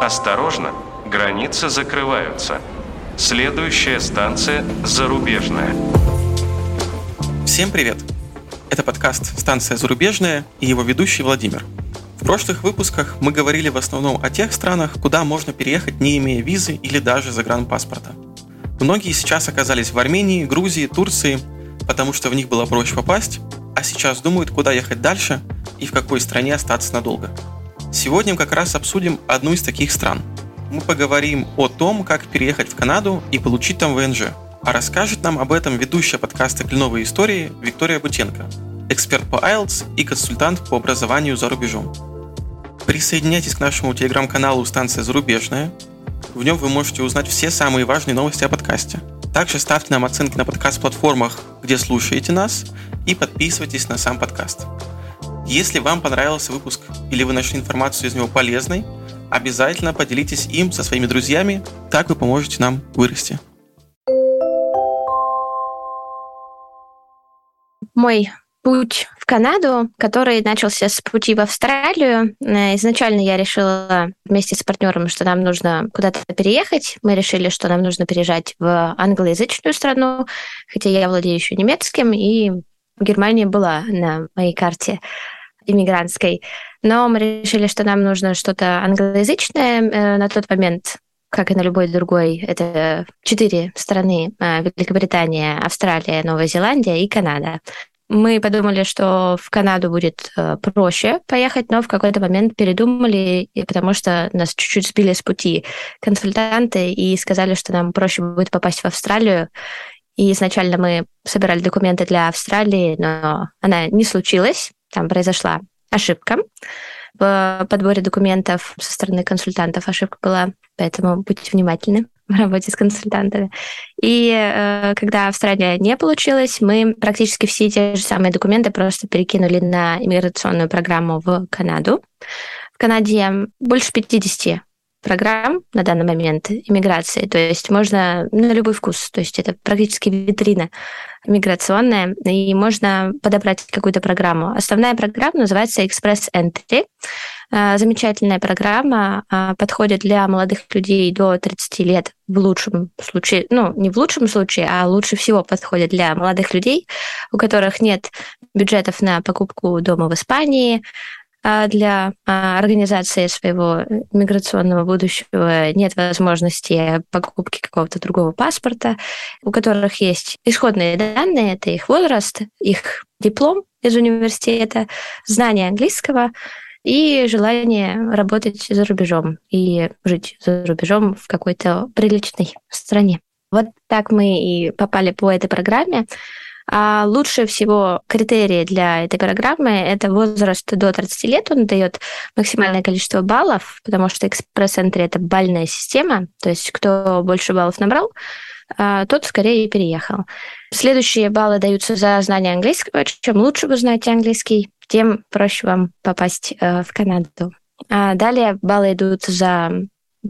Осторожно, границы закрываются. Следующая станция «Зарубежная». Всем привет! Это подкаст «Станция зарубежная» и его ведущий Владимир. В прошлых выпусках мы говорили в основном о тех странах, куда можно переехать, не имея визы или даже загранпаспорта. Многие сейчас оказались в Армении, Грузии, Турции, потому что в них было проще попасть, а сейчас думают, куда ехать дальше и в какой стране остаться надолго. Сегодня мы как раз обсудим одну из таких стран. Мы поговорим о том, как переехать в Канаду и получить там ВНЖ. А расскажет нам об этом ведущая подкаста «Кленовые истории» Виктория Бутенко, эксперт по IELTS и консультант по образованию за рубежом. Присоединяйтесь к нашему телеграм-каналу «Станция зарубежная». В нем вы можете узнать все самые важные новости о подкасте. Также ставьте нам оценки на подкаст-платформах, где слушаете нас, и подписывайтесь на сам подкаст. Если вам понравился выпуск или вы нашли информацию из него полезной, обязательно поделитесь им со своими друзьями, так вы поможете нам вырасти. Мой путь в Канаду, который начался с пути в Австралию. Э, изначально я решила вместе с партнером, что нам нужно куда-то переехать. Мы решили, что нам нужно переезжать в англоязычную страну, хотя я владею еще немецким, и Германия была на моей карте иммигрантской. Но мы решили, что нам нужно что-то англоязычное э, на тот момент как и на любой другой, это четыре страны э, Великобритания, Австралия, Новая Зеландия и Канада. Мы подумали, что в Канаду будет э, проще поехать, но в какой-то момент передумали, потому что нас чуть-чуть сбили с пути консультанты и сказали, что нам проще будет попасть в Австралию. И изначально мы собирали документы для Австралии, но она не случилась там произошла ошибка в подборе документов со стороны консультантов. Ошибка была, поэтому будьте внимательны в работе с консультантами. И э, когда Австралия не получилась, мы практически все те же самые документы просто перекинули на иммиграционную программу в Канаду. В Канаде больше 50 программ на данный момент иммиграции. То есть можно на любой вкус. То есть это практически витрина миграционная, и можно подобрать какую-то программу. Основная программа называется Express Entry. А, замечательная программа, а, подходит для молодых людей до 30 лет в лучшем случае, ну, не в лучшем случае, а лучше всего подходит для молодых людей, у которых нет бюджетов на покупку дома в Испании, для а, организации своего миграционного будущего нет возможности покупки какого-то другого паспорта, у которых есть исходные данные, это их возраст, их диплом из университета, знание английского и желание работать за рубежом и жить за рубежом в какой-то приличной стране. Вот так мы и попали по этой программе. А лучше всего критерии для этой программы – это возраст до 30 лет. Он дает максимальное количество баллов, потому что экспресс-энтри – это бальная система. То есть кто больше баллов набрал, а, тот скорее переехал. Следующие баллы даются за знание английского. Чем лучше вы знаете английский, тем проще вам попасть э, в Канаду. А далее баллы идут за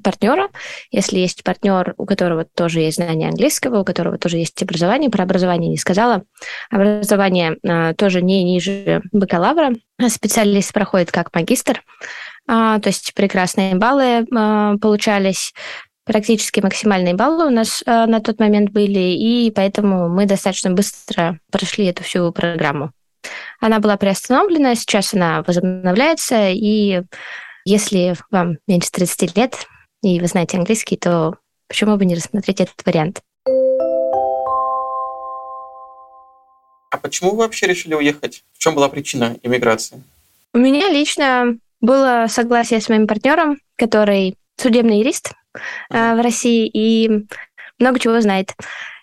партнера. Если есть партнер, у которого тоже есть знание английского, у которого тоже есть образование, про образование не сказала. Образование а, тоже не ниже бакалавра. Специалист проходит как магистр. А, то есть прекрасные баллы а, получались. Практически максимальные баллы у нас а, на тот момент были, и поэтому мы достаточно быстро прошли эту всю программу. Она была приостановлена, сейчас она возобновляется, и если вам меньше 30 лет, и вы знаете английский, то почему бы не рассмотреть этот вариант? А почему вы вообще решили уехать? В чем была причина иммиграции? У меня лично было согласие с моим партнером, который судебный юрист uh-huh. в России и много чего знает.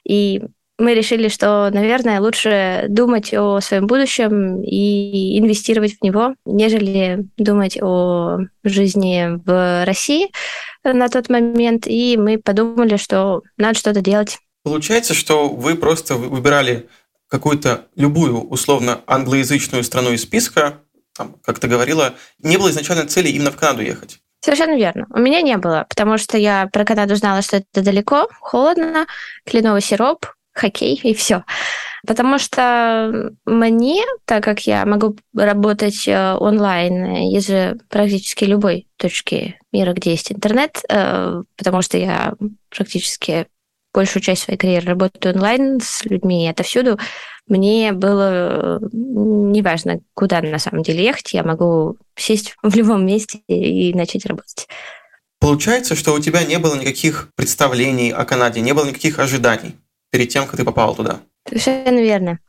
И мы решили, что, наверное, лучше думать о своем будущем и инвестировать в него, нежели думать о жизни в России на тот момент. И мы подумали, что надо что-то делать. Получается, что вы просто выбирали какую-то любую условно англоязычную страну из списка, там, как ты говорила, не было изначально цели именно в Канаду ехать. Совершенно верно. У меня не было, потому что я про Канаду знала, что это далеко, холодно, кленовый сироп, хоккей и все. Потому что мне, так как я могу работать э, онлайн из практически любой точки мира, где есть интернет, э, потому что я практически большую часть своей карьеры работаю онлайн с людьми отовсюду, мне было неважно, куда на самом деле ехать, я могу сесть в любом месте и начать работать. Получается, что у тебя не было никаких представлений о Канаде, не было никаких ожиданий перед тем, как ты попал туда. Совершенно верно.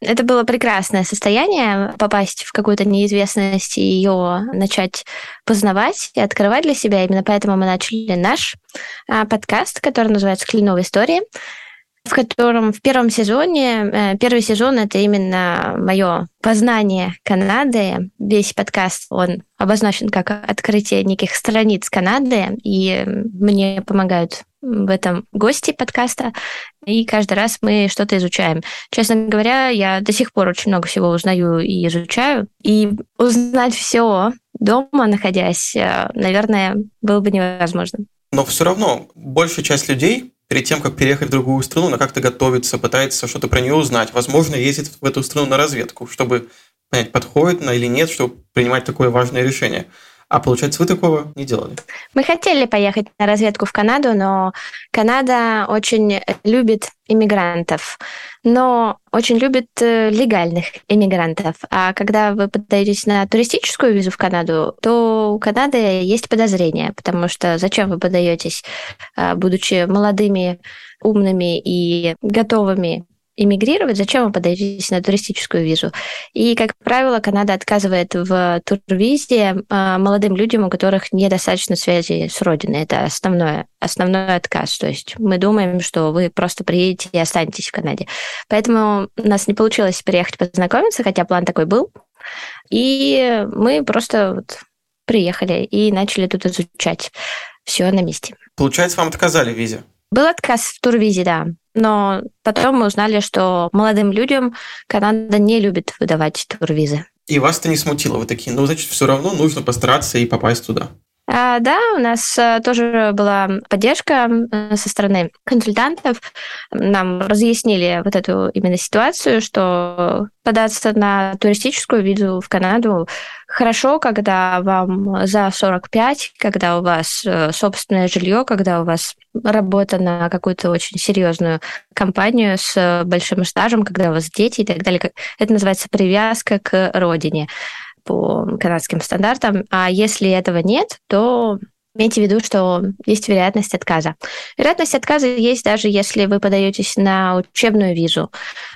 Это было прекрасное состояние, попасть в какую-то неизвестность и ее начать познавать и открывать для себя. Именно поэтому мы начали наш а, подкаст, который называется «Кленовые истории», в котором в первом сезоне, э, первый сезон это именно мое познание Канады. Весь подкаст, он обозначен как открытие неких страниц Канады, и мне помогают в этом гости подкаста, и каждый раз мы что-то изучаем. Честно говоря, я до сих пор очень много всего узнаю и изучаю, и узнать все дома, находясь, э, наверное, было бы невозможно. Но все равно большая часть людей перед тем, как переехать в другую страну, на как-то готовится, пытается что-то про нее узнать. Возможно, ездит в эту страну на разведку, чтобы понять, подходит она или нет, чтобы принимать такое важное решение. А получается, вы такого не делали? Мы хотели поехать на разведку в Канаду, но Канада очень любит иммигрантов, но очень любит э, легальных иммигрантов. А когда вы подаетесь на туристическую визу в Канаду, то у Канады есть подозрения, потому что зачем вы подаетесь, а, будучи молодыми, умными и готовыми иммигрировать, зачем вы подаетесь на туристическую визу? И, как правило, Канада отказывает в турвизе а, молодым людям, у которых недостаточно связи с родиной. Это основное, основной отказ. То есть мы думаем, что вы просто приедете и останетесь в Канаде. Поэтому у нас не получилось приехать познакомиться, хотя план такой был. И мы просто вот приехали и начали тут изучать все на месте. Получается, вам отказали в визе? Был отказ в турвизе, да. Но потом мы узнали, что молодым людям Канада не любит выдавать турвизы. И вас это не смутило? Вы такие, ну, значит, все равно нужно постараться и попасть туда. А, да, у нас а, тоже была поддержка со стороны консультантов. Нам разъяснили вот эту именно ситуацию, что податься на туристическую визу в Канаду хорошо, когда вам за 45, когда у вас э, собственное жилье, когда у вас работа на какую-то очень серьезную компанию с большим стажем, когда у вас дети и так далее. Это называется привязка к родине по канадским стандартам. А если этого нет, то имейте в виду, что есть вероятность отказа. Вероятность отказа есть даже если вы подаетесь на учебную визу,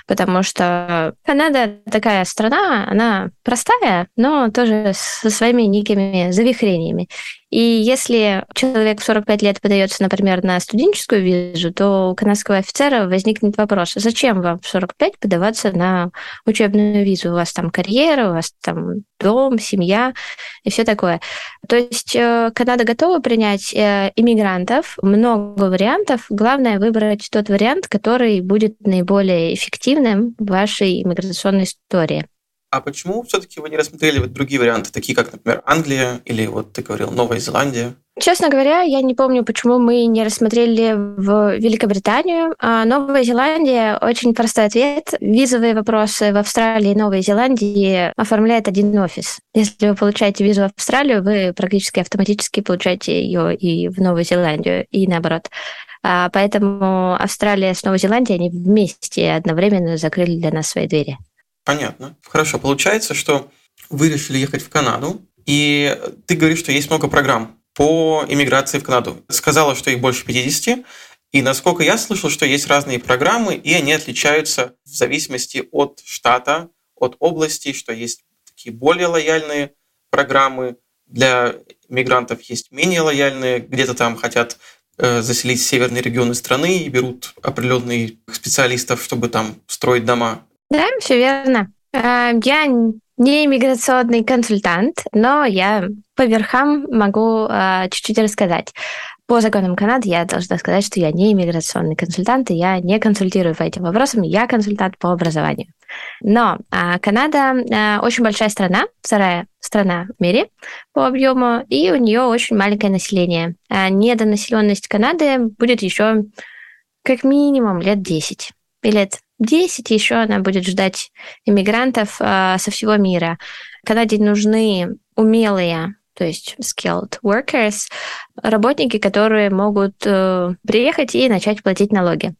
потому что Канада такая страна, она простая, но тоже со своими некими завихрениями. И если человек в 45 лет подается, например, на студенческую визу, то у канадского офицера возникнет вопрос, зачем вам в 45 подаваться на учебную визу? У вас там карьера, у вас там дом, семья и все такое. То есть э, Канада готова принять э, иммигрантов, много вариантов. Главное выбрать тот вариант, который будет наиболее эффективным в вашей иммиграционной истории. А почему все-таки вы не рассмотрели вот другие варианты, такие как, например, Англия или вот ты говорил Новая Зеландия? Честно говоря, я не помню, почему мы не рассмотрели в Великобританию. А Новая Зеландия очень простой ответ. Визовые вопросы в Австралии и Новой Зеландии оформляет один офис. Если вы получаете визу в Австралию, вы практически автоматически получаете ее и в Новую Зеландию, и наоборот. А Поэтому Австралия с Новой Зеландией, они вместе одновременно закрыли для нас свои двери. Понятно. Хорошо. Получается, что вы решили ехать в Канаду, и ты говоришь, что есть много программ по иммиграции в Канаду. Сказала, что их больше 50, и насколько я слышал, что есть разные программы, и они отличаются в зависимости от штата, от области, что есть такие более лояльные программы для мигрантов, есть менее лояльные, где-то там хотят э, заселить северные регионы страны и берут определенных специалистов, чтобы там строить дома. Да, все верно. А, я не иммиграционный консультант, но я по верхам могу а, чуть-чуть рассказать. По законам Канады я должна сказать, что я не иммиграционный консультант, и я не консультирую по этим вопросам, я консультант по образованию. Но а, Канада очень большая страна, вторая страна в мире по объему, и у нее очень маленькое население. Недонаселенность Канады будет еще как минимум лет 10 и лет 10 еще она будет ждать иммигрантов со всего мира. Канаде нужны умелые то есть skilled workers, работники, которые могут э, приехать и начать платить налоги.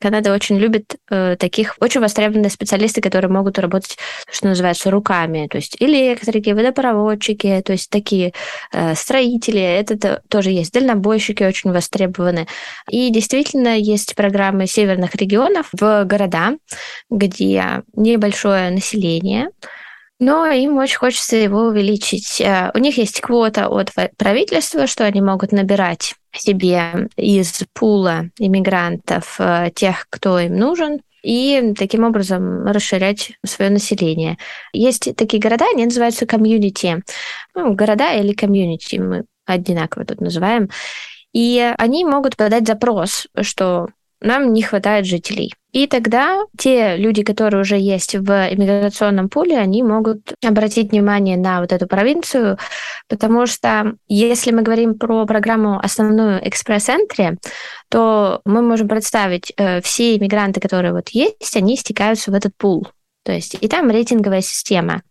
Канада очень любит э, таких очень востребованные специалисты, которые могут работать, что называется, руками, то есть электрики, водопроводчики, то есть такие э, строители, это тоже есть, дальнобойщики очень востребованы. И действительно есть программы северных регионов в города, где небольшое население, но им очень хочется его увеличить. Э, у них есть квота от правительства, что они могут набирать себе из пула иммигрантов э, тех, кто им нужен, и таким образом расширять свое население. Есть такие города, они называются комьюнити. Ну, города или комьюнити мы одинаково тут называем. И они могут подать запрос, что нам не хватает жителей. И тогда те люди, которые уже есть в иммиграционном пуле, они могут обратить внимание на вот эту провинцию, потому что если мы говорим про программу основную экспресс-энтри, то мы можем представить, э, все иммигранты, которые вот есть, они стекаются в этот пул. То есть и там рейтинговая система.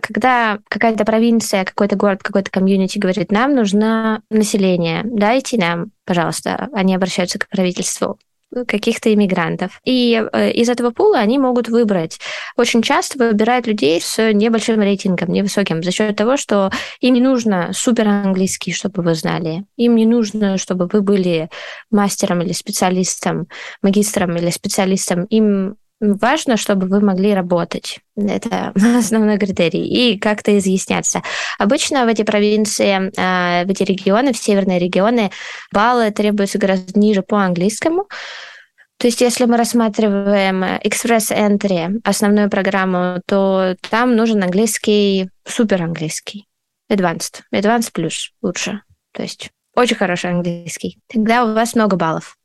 Когда какая-то провинция, какой-то город, какой-то комьюнити говорит, нам нужно население, дайте нам, пожалуйста, они обращаются к правительству каких-то иммигрантов. И э, из этого пула они могут выбрать. Очень часто выбирают людей с небольшим рейтингом, невысоким, за счет того, что им не нужно супер английский, чтобы вы знали. Им не нужно, чтобы вы были мастером или специалистом, магистром или специалистом. Им Важно, чтобы вы могли работать. Это основной критерий. И как-то изъясняться. Обычно в эти провинции, а, в эти регионы, в северные регионы, баллы требуются гораздо ниже по английскому. То есть, если мы рассматриваем Express Entry, основную программу, то там нужен английский, супер английский, Advanced, Advanced плюс лучше. То есть, очень хороший английский. Тогда у вас много баллов.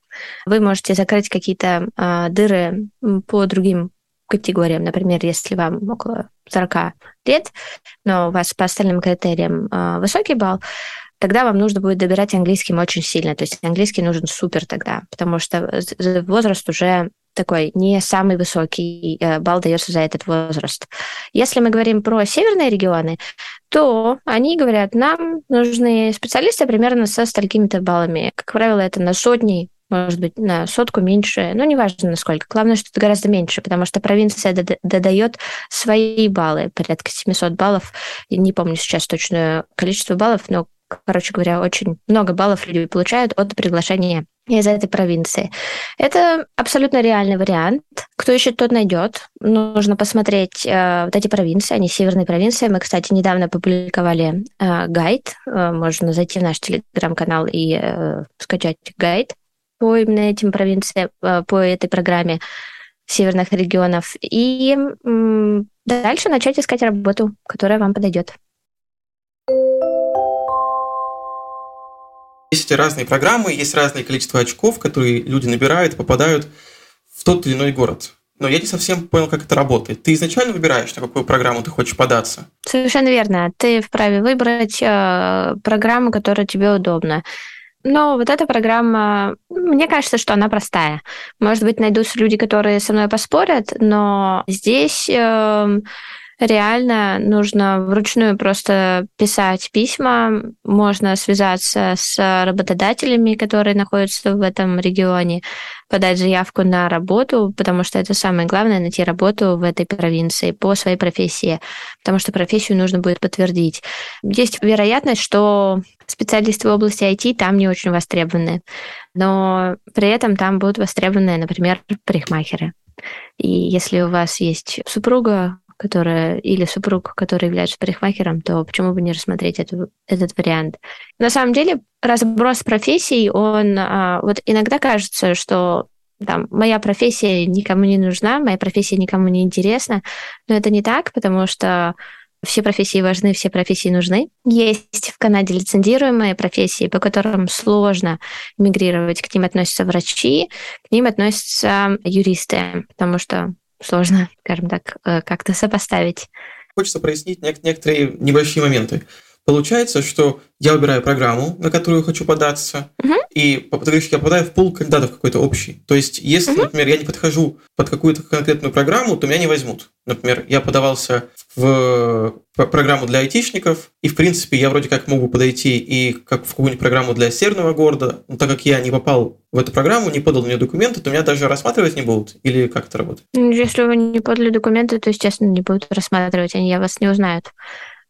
Вы можете закрыть какие-то а, дыры по другим категориям. Например, если вам около 40 лет, но у вас по остальным критериям а, высокий балл, тогда вам нужно будет добирать английским очень сильно. То есть английский нужен супер тогда, потому что возраст уже такой не самый высокий э, балл дается за этот возраст. Если мы говорим про северные регионы, то они говорят, нам нужны специалисты примерно со столькими-то баллами. Как правило, это на сотни может быть, на сотку меньше, ну, неважно насколько. Главное, что это гораздо меньше, потому что провинция додает свои баллы, порядка 700 баллов. Я не помню сейчас точное количество баллов, но, короче говоря, очень много баллов люди получают от приглашения из этой провинции. Это абсолютно реальный вариант. Кто ищет, тот найдет. Нужно посмотреть э, вот эти провинции, они северные провинции. Мы, кстати, недавно публиковали э, гайд. Э, можно зайти в наш телеграм-канал и э, скачать гайд по именно этим провинциям, э, по этой программе северных регионов, и дальше начать искать работу, которая вам подойдет. Есть разные программы, есть разное количество очков, которые люди набирают, попадают в тот или иной город. Но я не совсем понял, как это работает. Ты изначально выбираешь, на какую программу ты хочешь податься? Совершенно верно. Ты вправе выбрать э, программу, которая тебе удобна. Но вот эта программа, мне кажется, что она простая. Может быть, найдутся люди, которые со мной поспорят, но здесь э, реально нужно вручную просто писать письма, можно связаться с работодателями, которые находятся в этом регионе, подать заявку на работу, потому что это самое главное, найти работу в этой провинции по своей профессии, потому что профессию нужно будет подтвердить. Есть вероятность, что специалисты в области IT там не очень востребованы, но при этом там будут востребованы, например, парикмахеры. И если у вас есть супруга, которая или супруг, который является парикмахером, то почему бы не рассмотреть эту, этот вариант? На самом деле разброс профессий, он а, вот иногда кажется, что там, моя профессия никому не нужна, моя профессия никому не интересна, но это не так, потому что все профессии важны, все профессии нужны. Есть в Канаде лицензируемые профессии, по которым сложно мигрировать. К ним относятся врачи, к ним относятся юристы, потому что сложно, скажем так, э, как-то сопоставить. Хочется прояснить некоторые небольшие моменты. Получается, что я выбираю программу, на которую хочу податься, Мгм. и по- ты говоришь, я попадаю в пул кандидатов какой-то общий. То есть, если, Мгм. например, я не подхожу под какую-то конкретную программу, то меня не возьмут. Например, я подавался в п- программу для айтишников, и, в принципе, я вроде как могу подойти и как в какую-нибудь программу для северного города, но так как я не попал в эту программу, не подал мне документы, то меня даже рассматривать не будут? Или как это работает? Ну, Если вы не подали документы, то, естественно, не будут рассматривать, они вас не узнают.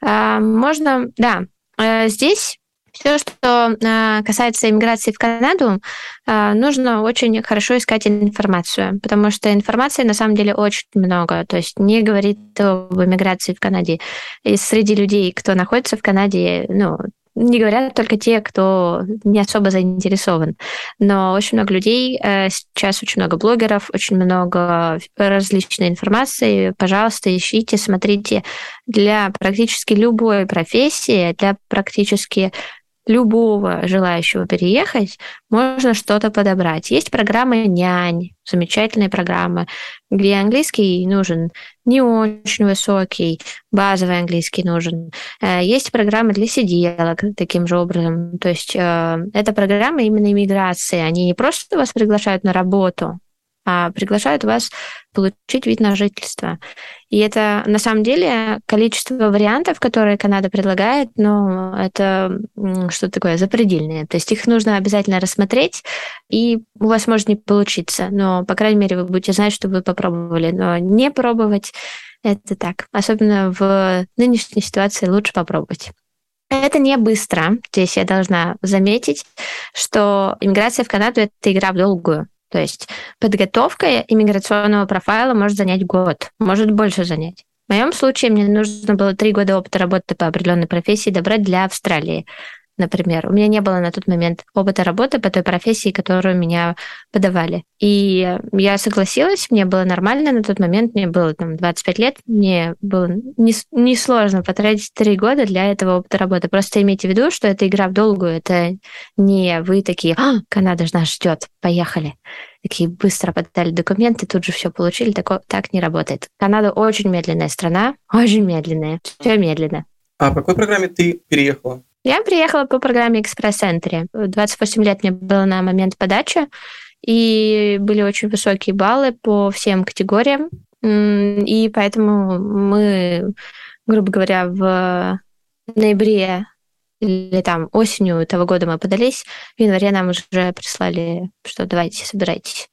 А, Можно, да, э, здесь все, что э, касается иммиграции в Канаду, нужно очень хорошо искать информацию, потому что информации на самом деле очень много. То есть не говорит об иммиграции в Канаде. И среди людей, кто находится в Канаде, ну, не говорят только те, кто не особо заинтересован. Но очень много людей, э, сейчас очень много блогеров, очень много различной информации. Пожалуйста, ищите, смотрите. Для практически любой профессии, для практически любого желающего переехать, можно что-то подобрать. Есть программы нянь, замечательные программы, где английский нужен не очень высокий, базовый английский нужен. Э, Есть программы для сиделок таким же образом. То есть э, это программы именно иммиграции. Они не просто вас приглашают на работу, а приглашают вас получить вид на жительство. И это на самом деле количество вариантов, которые Канада предлагает, ну, это что такое запредельное. То есть их нужно обязательно рассмотреть, и у вас может не получиться, но, по крайней мере, вы будете знать, что вы попробовали. Но не пробовать это так. Особенно в нынешней ситуации лучше попробовать. Это не быстро. Здесь я должна заметить, что иммиграция в Канаду – это игра в долгую. То есть подготовка иммиграционного профайла может занять год, может больше занять. В моем случае мне нужно было три года опыта работы по определенной профессии добрать для Австралии, например. У меня не было на тот момент опыта работы по той профессии, которую меня подавали. И я согласилась, мне было нормально на тот момент, мне было там 25 лет, мне было несложно не, не сложно потратить три года для этого опыта работы. Просто имейте в виду, что это игра в долгую, это не вы такие, а, Канада же нас ждет, поехали. Такие быстро подали документы, тут же все получили, так, так не работает. Канада очень медленная страна, очень медленная, все медленно. А по какой программе ты переехала? Я приехала по программе экспресс-энтри. 28 лет мне было на момент подачи, и были очень высокие баллы по всем категориям. И поэтому мы, грубо говоря, в ноябре или там осенью того года мы подались, в январе нам уже прислали, что давайте, собирайтесь.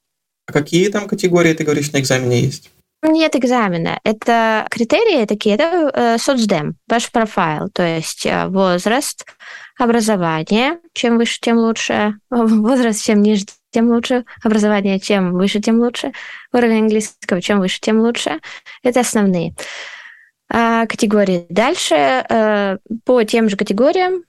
А какие там категории, ты говоришь, на экзамене есть? Нет экзамена. Это критерии такие, это э, соцдем, ваш профайл, то есть э, возраст, образование, чем выше, тем лучше, возраст, чем ниже, тем лучше, образование, чем выше, тем лучше, уровень английского, чем выше, тем лучше. Это основные а, категории. Дальше э, по тем же категориям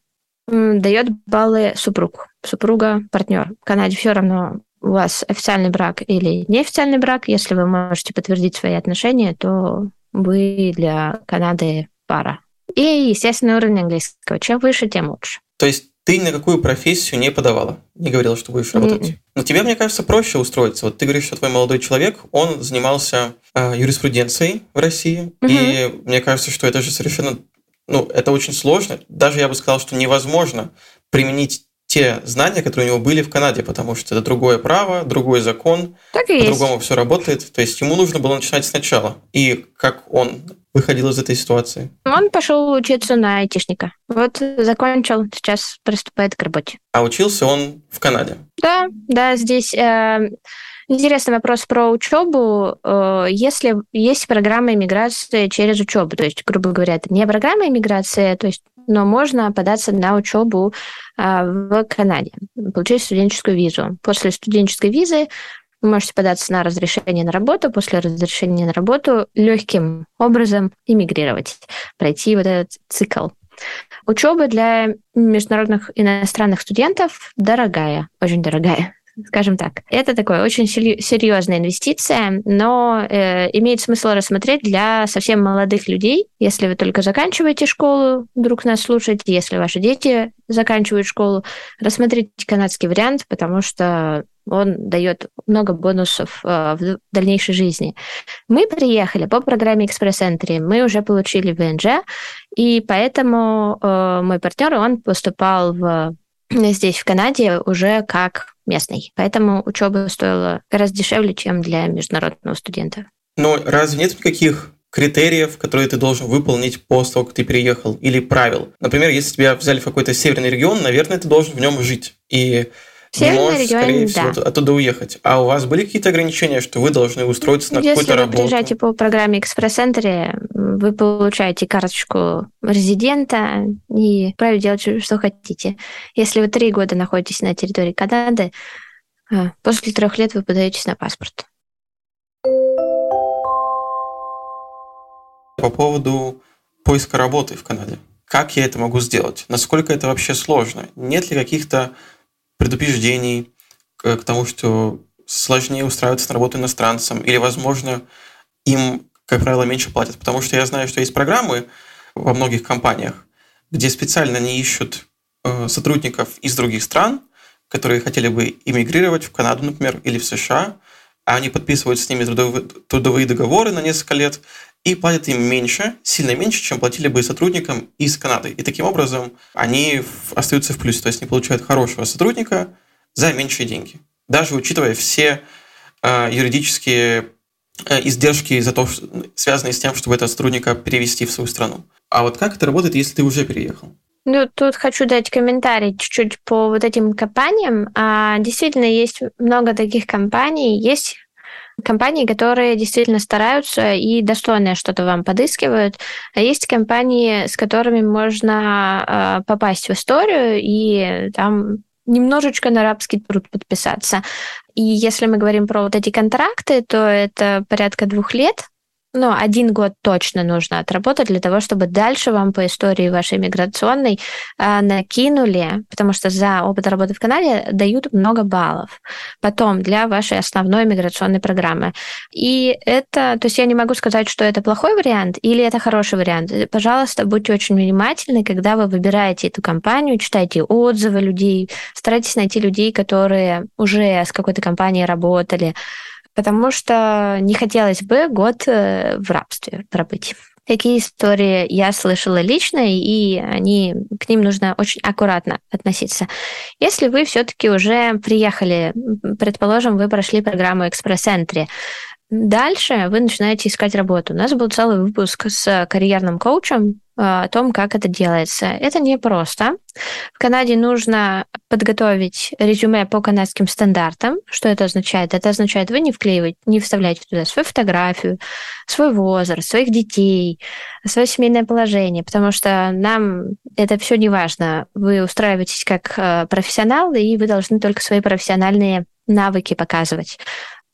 дает баллы супруг, супруга, партнер. В Канаде все равно у вас официальный брак или неофициальный брак, если вы можете подтвердить свои отношения, то вы для Канады пара. И, естественно, уровень английского. Чем выше, тем лучше. То есть ты ни на какую профессию не подавала, не говорила, что будешь работать. Mm-mm. Но тебе, мне кажется, проще устроиться. Вот ты говоришь, что твой молодой человек, он занимался э, юриспруденцией в России, mm-hmm. и мне кажется, что это же совершенно, ну, это очень сложно. Даже я бы сказал, что невозможно применить те знания, которые у него были в Канаде, потому что это другое право, другой закон, по-другому все работает. То есть ему нужно было начинать сначала. И как он выходил из этой ситуации? Он пошел учиться на айтишника. Вот закончил, сейчас приступает к работе. А учился он в Канаде? Да, да, здесь э, интересный вопрос про учебу. Э, если есть программа иммиграции через учебу, то есть, грубо говоря, это не программа иммиграции, то есть но можно податься на учебу а, в Канаде, получить студенческую визу. После студенческой визы вы можете податься на разрешение на работу, после разрешения на работу легким образом иммигрировать, пройти вот этот цикл. Учеба для международных иностранных студентов дорогая, очень дорогая скажем так. Это такое очень серьезная инвестиция, но э, имеет смысл рассмотреть для совсем молодых людей, если вы только заканчиваете школу, вдруг нас слушаете, если ваши дети заканчивают школу, рассмотрите канадский вариант, потому что он дает много бонусов э, в дальнейшей жизни. Мы приехали по программе экспресс-энтри, мы уже получили ВНЖ, и поэтому э, мой партнер, он поступал в, здесь, в Канаде, уже как местный. Поэтому учеба стоила гораздо дешевле, чем для международного студента. Но разве нет никаких критериев, которые ты должен выполнить после того, как ты переехал, или правил. Например, если тебя взяли в какой-то северный регион, наверное, ты должен в нем жить. И Северный не можешь, регион, скорее всего, да. оттуда уехать. А у вас были какие-то ограничения, что вы должны устроиться на какую-то работу? Если вы приезжаете по программе экспресс-центре, вы получаете карточку резидента и правильно делать, что хотите. Если вы три года находитесь на территории Канады, а, после трех лет вы подаетесь на паспорт. По поводу поиска работы в Канаде. Как я это могу сделать? Насколько это вообще сложно? Нет ли каких-то предупреждений к, тому, что сложнее устраиваться на работу иностранцам? Или, возможно, им, как правило, меньше платят? Потому что я знаю, что есть программы во многих компаниях, где специально не ищут э, сотрудников из других стран, которые хотели бы иммигрировать в Канаду, например, или в США, а они подписывают с ними трудовые договоры на несколько лет, и платят им меньше, сильно меньше, чем платили бы сотрудникам из Канады. И таким образом они остаются в плюсе, то есть они получают хорошего сотрудника за меньшие деньги. Даже учитывая все э, юридические э, издержки, за то, связанные с тем, чтобы этого сотрудника перевести в свою страну. А вот как это работает, если ты уже переехал? Ну, тут хочу дать комментарий чуть-чуть по вот этим компаниям. А, действительно, есть много таких компаний. Есть компании, которые действительно стараются и достойное что-то вам подыскивают. А есть компании, с которыми можно э, попасть в историю и там немножечко на арабский труд подписаться. И если мы говорим про вот эти контракты, то это порядка двух лет, ну, один год точно нужно отработать для того, чтобы дальше вам по истории вашей миграционной э, накинули, потому что за опыт работы в Канаде дают много баллов. Потом для вашей основной миграционной программы. И это, то есть я не могу сказать, что это плохой вариант или это хороший вариант. Пожалуйста, будьте очень внимательны, когда вы выбираете эту компанию, читайте отзывы людей, старайтесь найти людей, которые уже с какой-то компанией работали, потому что не хотелось бы год э, в рабстве пробыть. Такие истории я слышала лично, и они, к ним нужно очень аккуратно относиться. Если вы все-таки уже приехали, предположим, вы прошли программу экспресс-энтри, Дальше вы начинаете искать работу. У нас был целый выпуск с карьерным коучем о том, как это делается. Это непросто. В Канаде нужно подготовить резюме по канадским стандартам. Что это означает? Это означает, вы не вклеиваете, не вставляете туда свою фотографию, свой возраст, своих детей, свое семейное положение, потому что нам это все не важно. Вы устраиваетесь как э, профессионал, и вы должны только свои профессиональные навыки показывать.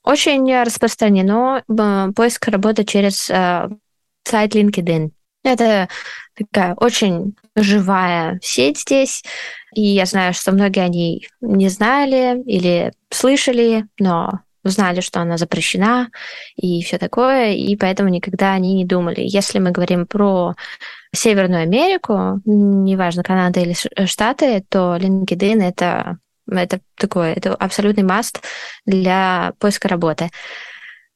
Очень распространено э, поиск работы через э, сайт LinkedIn. Это такая очень живая сеть здесь, и я знаю, что многие они не знали или слышали, но узнали, что она запрещена и все такое, и поэтому никогда они не думали. Если мы говорим про Северную Америку, неважно, Канада или Штаты, то LinkedIn — это это такое, это абсолютный маст для поиска работы.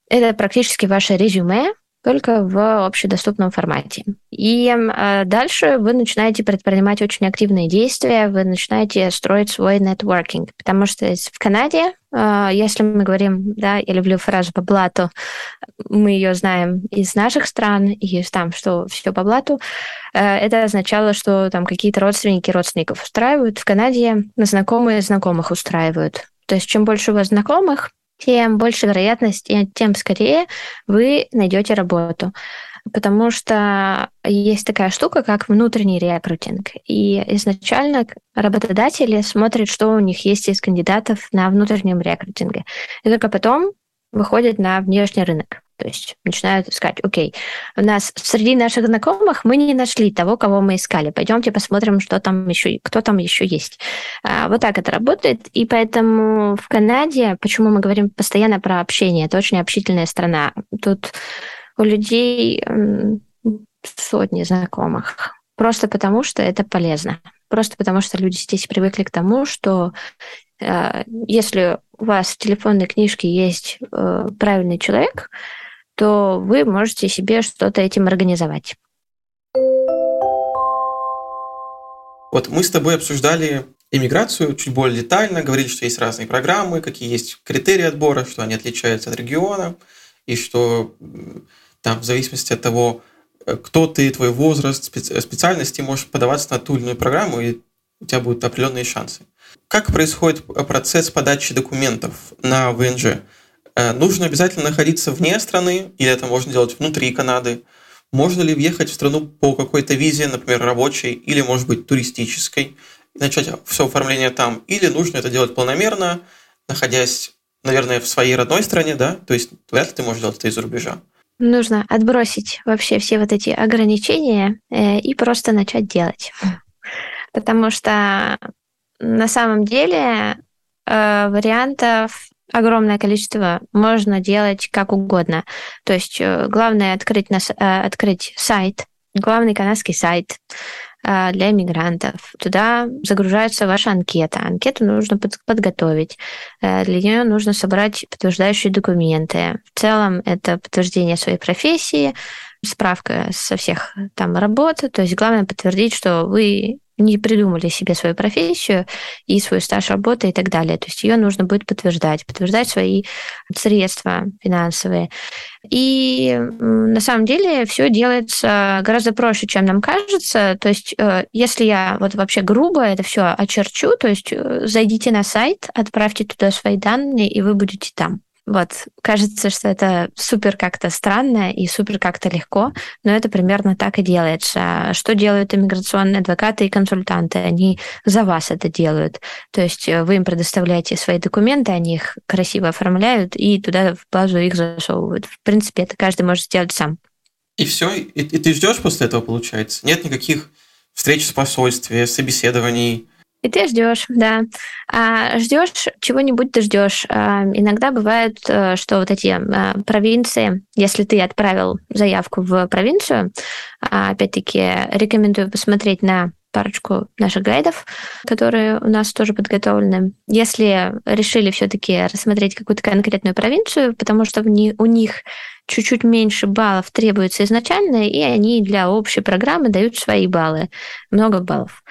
Это практически ваше резюме, только в общедоступном формате. И э, дальше вы начинаете предпринимать очень активные действия, вы начинаете строить свой нетворкинг, потому что в Канаде, э, если мы говорим, да, я люблю фразу по блату, мы ее знаем из наших стран, и там, что все по блату, э, это означало, что там какие-то родственники родственников устраивают. В Канаде знакомые знакомых устраивают. То есть чем больше у вас знакомых, тем больше вероятность, и тем скорее вы найдете работу. Потому что есть такая штука, как внутренний рекрутинг. И изначально работодатели смотрят, что у них есть из кандидатов на внутреннем рекрутинге. И только потом выходят на внешний рынок. То есть начинают искать, окей, у нас среди наших знакомых мы не нашли того, кого мы искали. Пойдемте посмотрим, что там еще, кто там еще есть. А, вот так это работает. И поэтому в Канаде, почему мы говорим постоянно про общение, это очень общительная страна. Тут у людей сотни знакомых. Просто потому, что это полезно. Просто потому, что люди здесь привыкли к тому, что Э, если у вас в телефонной книжке есть э, правильный человек, то вы можете себе что-то этим организовать. Вот мы с тобой обсуждали иммиграцию чуть более детально, говорили, что есть разные программы, какие есть критерии отбора, что они отличаются от региона, и что там в зависимости от того, э, кто ты, твой возраст, специальность, ты можешь подаваться на ту или иную программу, и у тебя будут определенные шансы. Как происходит процесс подачи документов на ВНЖ? Э, нужно обязательно находиться вне страны, или это можно делать внутри Канады? Можно ли въехать в страну по какой-то визе, например, рабочей или, может быть, туристической, и начать все оформление там? Или нужно это делать планомерно, находясь, наверное, в своей родной стране, да? То есть вряд ли ты можешь делать это из-за рубежа. Нужно отбросить вообще все вот эти ограничения э, и просто начать делать. Потому что на самом деле э, вариантов огромное количество, можно делать как угодно. То есть э, главное открыть, нас, э, открыть сайт, главный канадский сайт э, для мигрантов. Туда загружается ваша анкета. Анкету нужно подготовить. Для нее нужно собрать подтверждающие документы. В целом это подтверждение своей профессии, справка со всех там работ. То есть главное подтвердить, что вы не придумали себе свою профессию и свой стаж работы и так далее. То есть ее нужно будет подтверждать, подтверждать свои средства финансовые. И на самом деле все делается гораздо проще, чем нам кажется. То есть э, если я вот вообще грубо это все очерчу, то есть э, зайдите на сайт, отправьте туда свои данные, и вы будете там. Вот, кажется, что это супер как-то странно и супер как-то легко, но это примерно так и делается. Что делают иммиграционные адвокаты и консультанты? Они за вас это делают. То есть э, вы им предоставляете свои документы, они их красиво оформляют и туда в базу их засовывают. В принципе, это каждый может сделать сам. И все? И, и ты ждешь после этого, получается? Нет никаких встреч с посольстве, собеседований, и ты ждешь, да. А ждешь чего-нибудь, ты ждешь. А, иногда бывает, э, что вот эти а, провинции, если ты отправил заявку в провинцию, а, опять-таки рекомендую посмотреть на парочку наших гайдов, которые у нас тоже подготовлены. Если решили все-таки рассмотреть какую-то конкретную провинцию, потому что у них чуть-чуть меньше баллов требуется изначально, и они для общей программы дают свои баллы, много баллов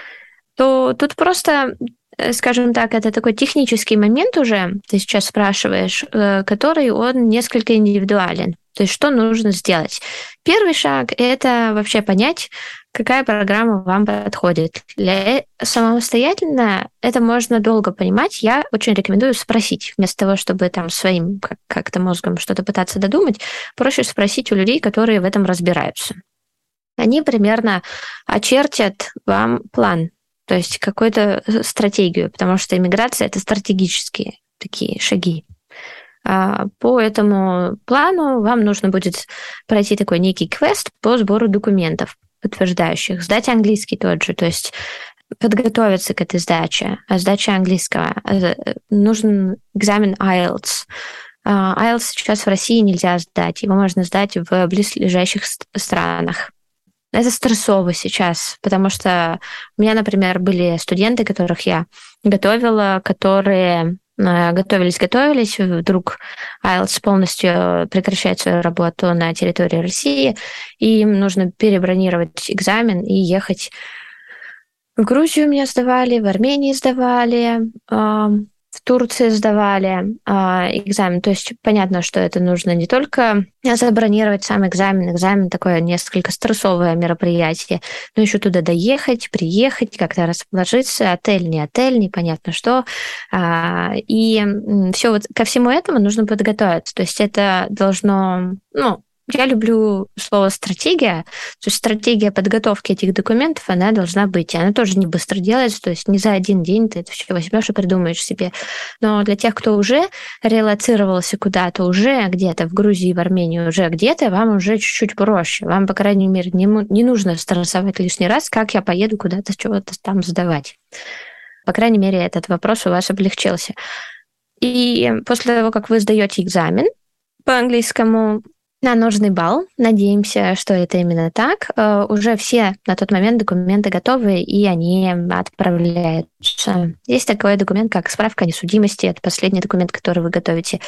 то тут просто э, скажем так, это такой технический момент уже, ты сейчас спрашиваешь, э, который он несколько индивидуален. То есть что нужно сделать? Первый шаг — это вообще понять, какая программа вам подходит. Для самостоятельно это можно долго понимать. Я очень рекомендую спросить, вместо того, чтобы там своим как-то мозгом что-то пытаться додумать, проще спросить у людей, которые в этом разбираются. Они примерно очертят вам план то есть какую-то э, стратегию, потому что иммиграция это стратегические такие шаги. А по этому плану вам нужно будет пройти такой некий квест по сбору документов подтверждающих, сдать английский тот же, то есть подготовиться к этой сдаче, а сдача английского. Э, нужен экзамен IELTS. А, IELTS сейчас в России нельзя сдать, его можно сдать в близлежащих странах. Это стрессово сейчас, потому что у меня, например, были студенты, которых я готовила, которые э, готовились, готовились, вдруг IELTS полностью прекращает свою работу на территории России, и им нужно перебронировать экзамен и ехать в Грузию. Меня сдавали, в Армении сдавали, Турции сдавали а, экзамен. То есть понятно, что это нужно не только забронировать сам экзамен, экзамен такое несколько стрессовое мероприятие, но еще туда доехать, приехать, как-то расположиться, отель, не отель, непонятно что. А, и все вот ко всему этому нужно подготовиться. То есть это должно, ну, я люблю слово стратегия. То есть стратегия подготовки этих документов, она должна быть. И она тоже не быстро делается, то есть не за один день ты это все возьмешь и придумаешь себе. Но для тех, кто уже релацировался куда-то, уже где-то в Грузии, в Армении, уже где-то, вам уже чуть-чуть проще. Вам, по крайней мере, не, не нужно стрессовать лишний раз, как я поеду куда-то чего-то там сдавать. По крайней мере, этот вопрос у вас облегчился. И после того, как вы сдаете экзамен по английскому, на нужный балл. Надеемся, что это именно так. Э, уже все на тот момент документы готовы, и они отправляются. Есть такой документ, как справка о несудимости. Это последний документ, который вы готовите,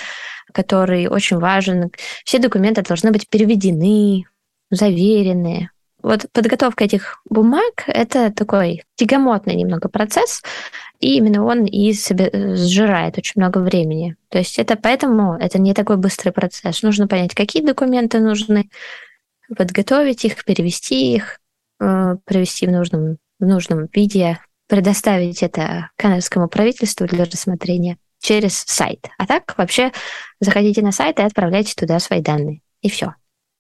который очень важен. Все документы должны быть переведены, заверены, вот подготовка этих бумаг — это такой тягомотный немного процесс, и именно он и себе сжирает очень много времени. То есть это поэтому это не такой быстрый процесс. Нужно понять, какие документы нужны, подготовить их, перевести их, э, привести в нужном, в нужном виде, предоставить это канадскому правительству для рассмотрения через сайт. А так вообще заходите на сайт и отправляйте туда свои данные. И все.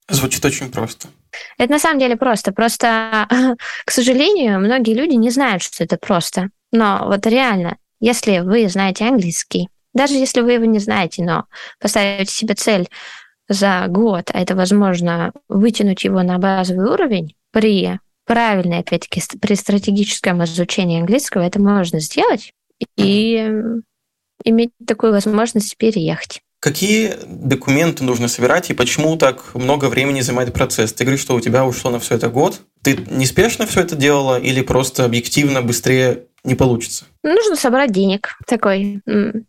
Звучит очень просто. Это на самом деле просто. Просто, к сожалению, многие люди не знают, что это просто. Но вот реально, если вы знаете английский, даже если вы его не знаете, но поставите себе цель за год, а это возможно вытянуть его на базовый уровень при правильной, опять-таки, при стратегическом изучении английского, это можно сделать и иметь такую возможность переехать. Какие документы нужно собирать и почему так много времени занимает процесс? Ты говоришь, что у тебя ушло на все это год. Ты неспешно все это делала или просто объективно быстрее не получится? Нужно собрать денег. Такой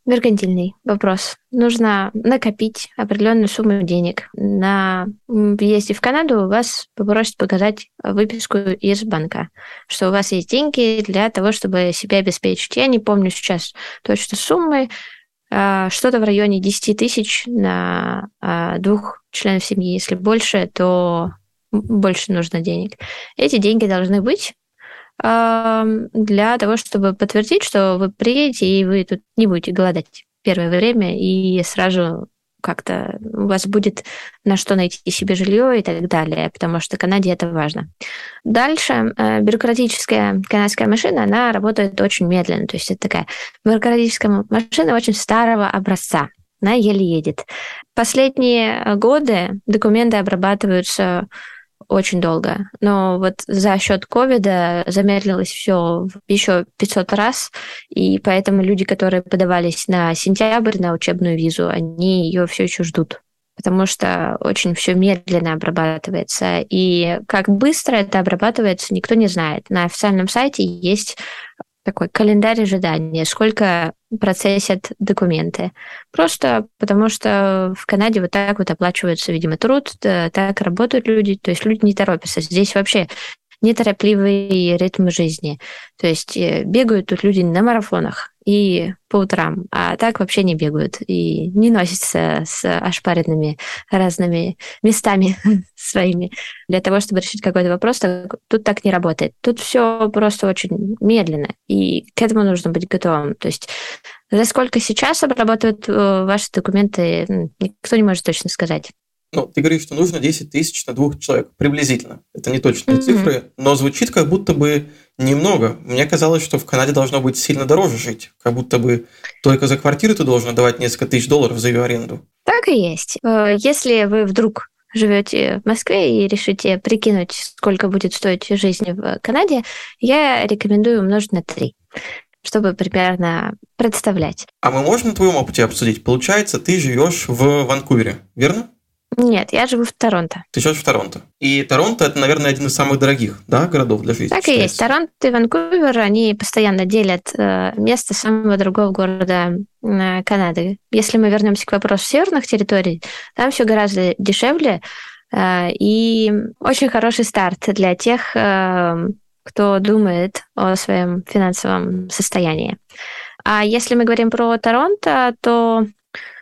меркантильный вопрос. Нужно накопить определенную сумму денег. На въезде в Канаду вас попросят показать выписку из банка, что у вас есть деньги для того, чтобы себя обеспечить. Я не помню сейчас точно суммы, что-то в районе 10 тысяч на а, двух членов семьи. Если больше, то больше нужно денег. Эти деньги должны быть для того, чтобы подтвердить, что вы приедете и вы тут не будете голодать первое время и сразу как-то у вас будет на что найти себе жилье и так далее, потому что Канаде это важно. Дальше э, бюрократическая канадская машина, она работает очень медленно, то есть это такая бюрократическая машина очень старого образца, она еле едет. Последние годы документы обрабатываются очень долго. Но вот за счет ковида замедлилось все еще 500 раз, и поэтому люди, которые подавались на сентябрь на учебную визу, они ее все еще ждут потому что очень все медленно обрабатывается. И как быстро это обрабатывается, никто не знает. На официальном сайте есть такой календарь ожидания, сколько процессят документы. Просто потому что в Канаде вот так вот оплачивается, видимо, труд, так работают люди, то есть люди не торопятся. Здесь вообще неторопливый ритм жизни. То есть э, бегают тут люди на марафонах и по утрам, а так вообще не бегают и не носятся с ошпаренными разными местами своими для того, чтобы решить какой-то вопрос. Тут так не работает. Тут все просто очень медленно, и к этому нужно быть готовым. То есть за сколько сейчас обрабатывают э, ваши документы, никто не может точно сказать. Ну, ты говоришь, что нужно 10 тысяч на двух человек, приблизительно. Это не точные mm-hmm. цифры, но звучит как будто бы немного. Мне казалось, что в Канаде должно быть сильно дороже жить. Как будто бы только за квартиру ты должен давать несколько тысяч долларов за ее аренду. Так и есть. Э, если вы вдруг живете в Москве и решите прикинуть, сколько будет стоить жизнь в Канаде, я рекомендую умножить на 3 чтобы примерно представлять. А мы можем на твоем опыте обсудить? Получается, ты живешь в Ванкувере, верно? Нет, я живу в Торонто. Ты живешь в Торонто. И Торонто это, наверное, один из самых дорогих, да, городов для жизни. Так считается. и есть. Торонто и Ванкувер, они постоянно делят э, место самого другого города э, Канады. Если мы вернемся к вопросу северных территорий, там все гораздо дешевле э, и очень хороший старт для тех, э, кто думает о своем финансовом состоянии. А если мы говорим про Торонто, то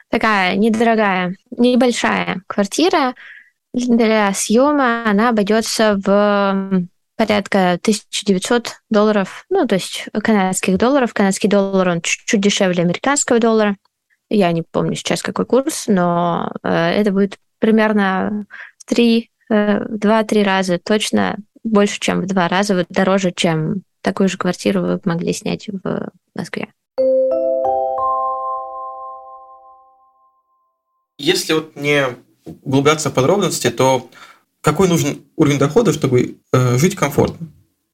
такая недорогая, небольшая квартира для съема, она обойдется в порядка 1900 долларов, ну, то есть канадских долларов. Канадский доллар, он чуть-чуть дешевле американского доллара. Я не помню сейчас какой курс, но э, это будет примерно в три, э, два-три раза точно больше, чем в два раза вот дороже, чем такую же квартиру вы могли снять в Москве. Если вот не углубляться в подробности, то какой нужен уровень дохода, чтобы э, жить комфортно?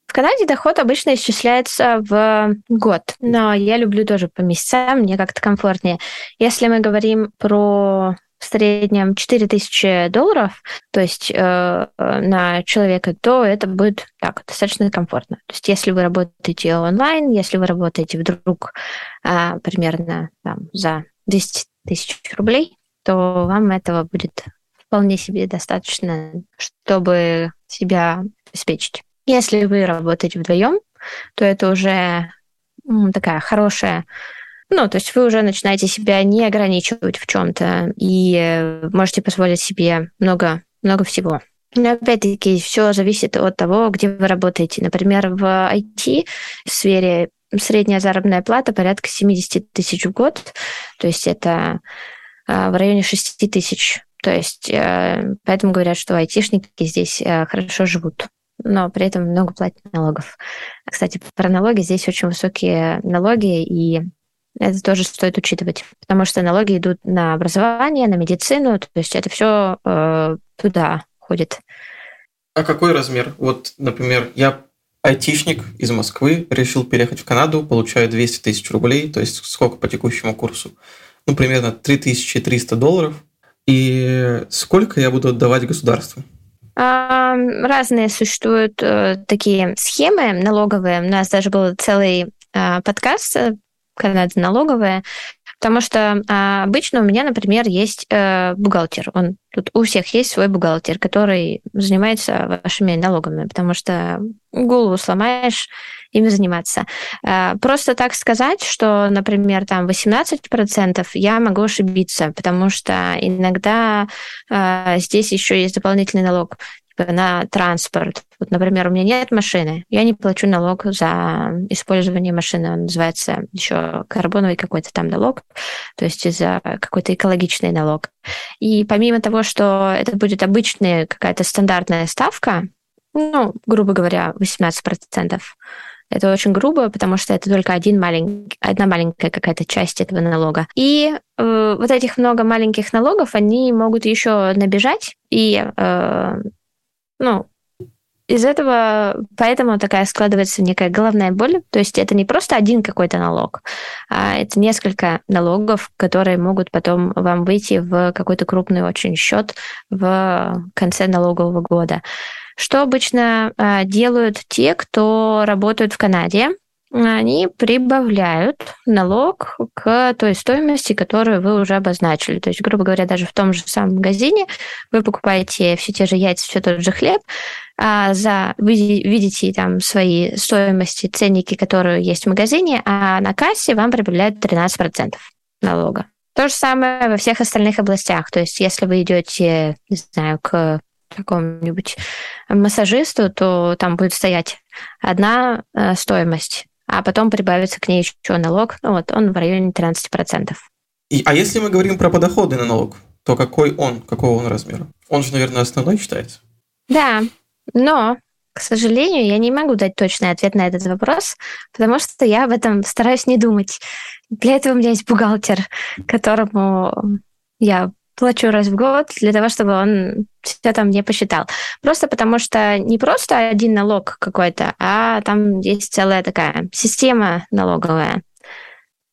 В Канаде доход обычно исчисляется в год, но я люблю тоже по месяцам, мне как-то комфортнее. Если мы говорим про в среднем 4000 долларов, то есть э, на человека, то это будет так, достаточно комфортно. То есть если вы работаете онлайн, если вы работаете вдруг э, примерно там, за 200 тысяч рублей, то вам этого будет вполне себе достаточно, чтобы себя обеспечить. Если вы работаете вдвоем, то это уже такая хорошая ну, то есть вы уже начинаете себя не ограничивать в чем-то и можете позволить себе много, много всего. Но опять-таки все зависит от того, где вы работаете. Например, в IT-сфере средняя заработная плата порядка 70 тысяч в год, то есть это в районе 6 тысяч. То есть э, поэтому говорят, что айтишники здесь э, хорошо живут но при этом много платят налогов. Кстати, про налоги здесь очень высокие налоги, и это тоже стоит учитывать, потому что налоги идут на образование, на медицину, то есть это все э, туда ходит. А какой размер? Вот, например, я айтишник из Москвы, решил переехать в Канаду, получаю 200 тысяч рублей, то есть сколько по текущему курсу? Ну, примерно 3300 долларов. И сколько я буду отдавать государству? А, разные существуют э, такие схемы налоговые. У нас даже был целый э, подкаст э, Канада налоговая, потому что а, обычно у меня, например, есть э, бухгалтер. Он тут у всех есть свой бухгалтер, который занимается вашими налогами, потому что голову сломаешь ими заниматься. Э, просто так сказать, что, например, там 18% я могу ошибиться, потому что иногда э, здесь еще есть дополнительный налог на транспорт. Вот, например, у меня нет машины, я не плачу налог за использование машины, он называется еще карбоновый какой-то там налог, то есть за какой-то экологичный налог. И помимо того, что это будет обычная какая-то стандартная ставка, ну, грубо говоря, 18%, это очень грубо, потому что это только один маленький, одна маленькая какая-то часть этого налога. И э, вот этих много маленьких налогов, они могут еще набежать и э, ну, из этого, поэтому такая складывается некая головная боль. То есть это не просто один какой-то налог, а это несколько налогов, которые могут потом вам выйти в какой-то крупный очень счет в конце налогового года. Что обычно а, делают те, кто работают в Канаде? Они прибавляют налог к той стоимости, которую вы уже обозначили. То есть, грубо говоря, даже в том же самом магазине вы покупаете все те же яйца, все тот же хлеб, а за вы видите там свои стоимости, ценники, которые есть в магазине, а на кассе вам прибавляют 13% налога. То же самое во всех остальных областях. То есть, если вы идете, не знаю, к какому-нибудь массажисту, то там будет стоять одна э, стоимость, а потом прибавится к ней еще налог, ну вот он в районе 13%. И, а если мы говорим про подоходный налог, то какой он, какого он размера? Он же, наверное, основной считается. Да, но, к сожалению, я не могу дать точный ответ на этот вопрос, потому что я об этом стараюсь не думать. Для этого у меня есть бухгалтер, которому я плачу раз в год для того, чтобы он все там не посчитал. Просто потому что не просто один налог какой-то, а там есть целая такая система налоговая.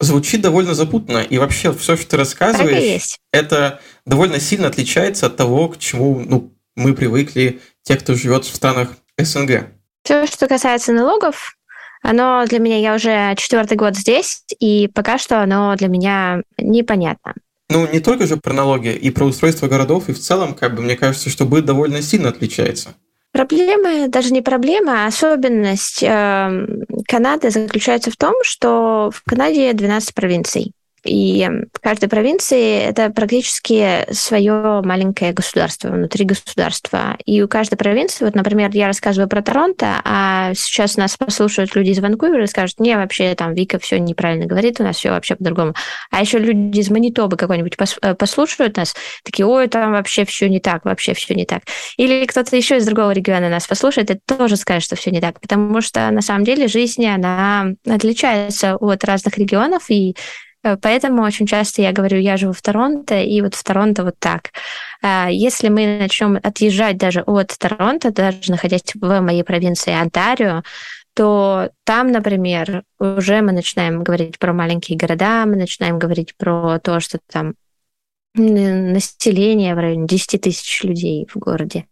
Звучит довольно запутанно, и вообще все, что ты рассказываешь, это довольно сильно отличается от того, к чему ну, мы привыкли, те, кто живет в странах СНГ. Все, что касается налогов, оно для меня, я уже четвертый год здесь, и пока что оно для меня непонятно. Ну, не только же про налоги, и про устройство городов, и в целом, как бы, мне кажется, что быт довольно сильно отличается. Проблема, даже не проблема, а особенность э, Канады заключается в том, что в Канаде 12 провинций. И в каждой провинции это практически свое маленькое государство внутри государства. И у каждой провинции, вот, например, я рассказываю про Торонто, а сейчас нас послушают люди из Ванкувера и скажут, не, вообще там Вика все неправильно говорит, у нас все вообще по-другому. А еще люди из Манитобы какой-нибудь э, послушают нас, такие, ой, там вообще все не так, вообще все не так. Или кто-то еще из другого региона нас послушает и тоже скажет, что все не так, потому что на самом деле жизнь, она отличается от разных регионов, и поэтому очень часто я говорю, я живу в Торонто, и вот в Торонто вот так. А если мы начнем отъезжать даже от Торонто, даже находясь в моей провинции Онтарио, то там, например, уже мы начинаем говорить про маленькие города, мы начинаем говорить про то, что там населения в районе 10 тысяч людей в городе.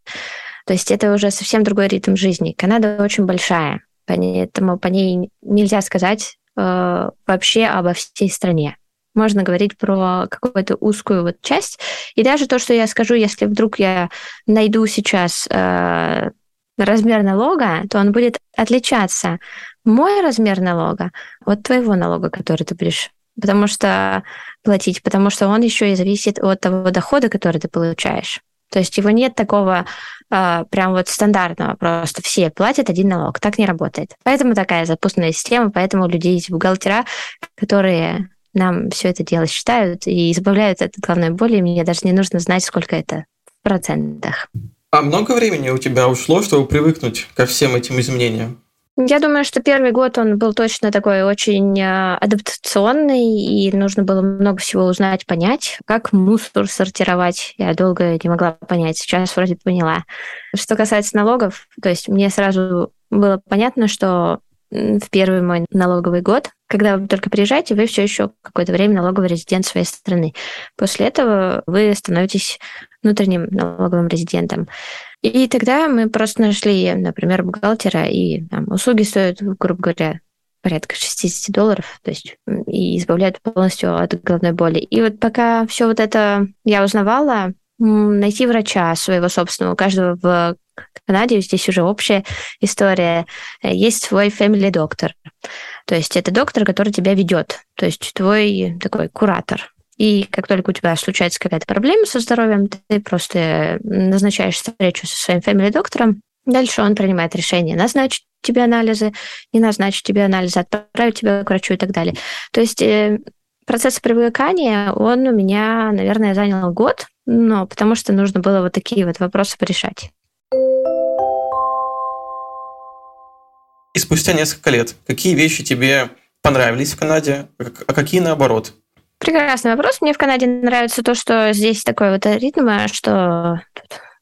То есть это уже совсем другой ритм жизни. Канада очень большая, поэтому по ней нельзя сказать э, вообще обо всей стране. Можно говорить про какую-то узкую вот часть. И даже то, что я скажу, если вдруг я найду сейчас э, размер налога, то он будет отличаться. Мой размер налога от твоего налога, который ты будешь потому что платить, потому что он еще и зависит от того дохода, который ты получаешь. То есть его нет такого э, прям вот стандартного, просто все платят один налог. Так не работает. Поэтому такая запутанная система, поэтому у людей есть бухгалтера, которые нам все это дело считают и избавляют от головной боли. Мне даже не нужно знать, сколько это в процентах. А много времени у тебя ушло, чтобы привыкнуть ко всем этим изменениям? Я думаю, что первый год он был точно такой очень а, адаптационный, и нужно было много всего узнать, понять, как мусор сортировать. Я долго не могла понять, сейчас вроде поняла. Что касается налогов, то есть мне сразу было понятно, что в первый мой налоговый год, когда вы только приезжаете, вы все еще какое-то время налоговый резидент своей страны. После этого вы становитесь внутренним налоговым резидентом. И тогда мы просто нашли, например, бухгалтера, и там, услуги стоят, грубо говоря, порядка 60 долларов, то есть и избавляют полностью от головной боли. И вот пока все вот это я узнавала, найти врача своего собственного, у каждого в Канаде здесь уже общая история. Есть свой family доктор. То есть это доктор, который тебя ведет. То есть твой такой куратор. И как только у тебя случается какая-то проблема со здоровьем, ты просто назначаешь встречу со своим family доктором, Дальше он принимает решение, назначить тебе анализы, не назначить тебе анализы, отправить тебя к врачу и так далее. То есть э, процесс привыкания, он у меня, наверное, занял год, но потому что нужно было вот такие вот вопросы порешать. И спустя несколько лет, какие вещи тебе понравились в Канаде, а какие наоборот? Прекрасный вопрос. Мне в Канаде нравится то, что здесь такой вот ритм, что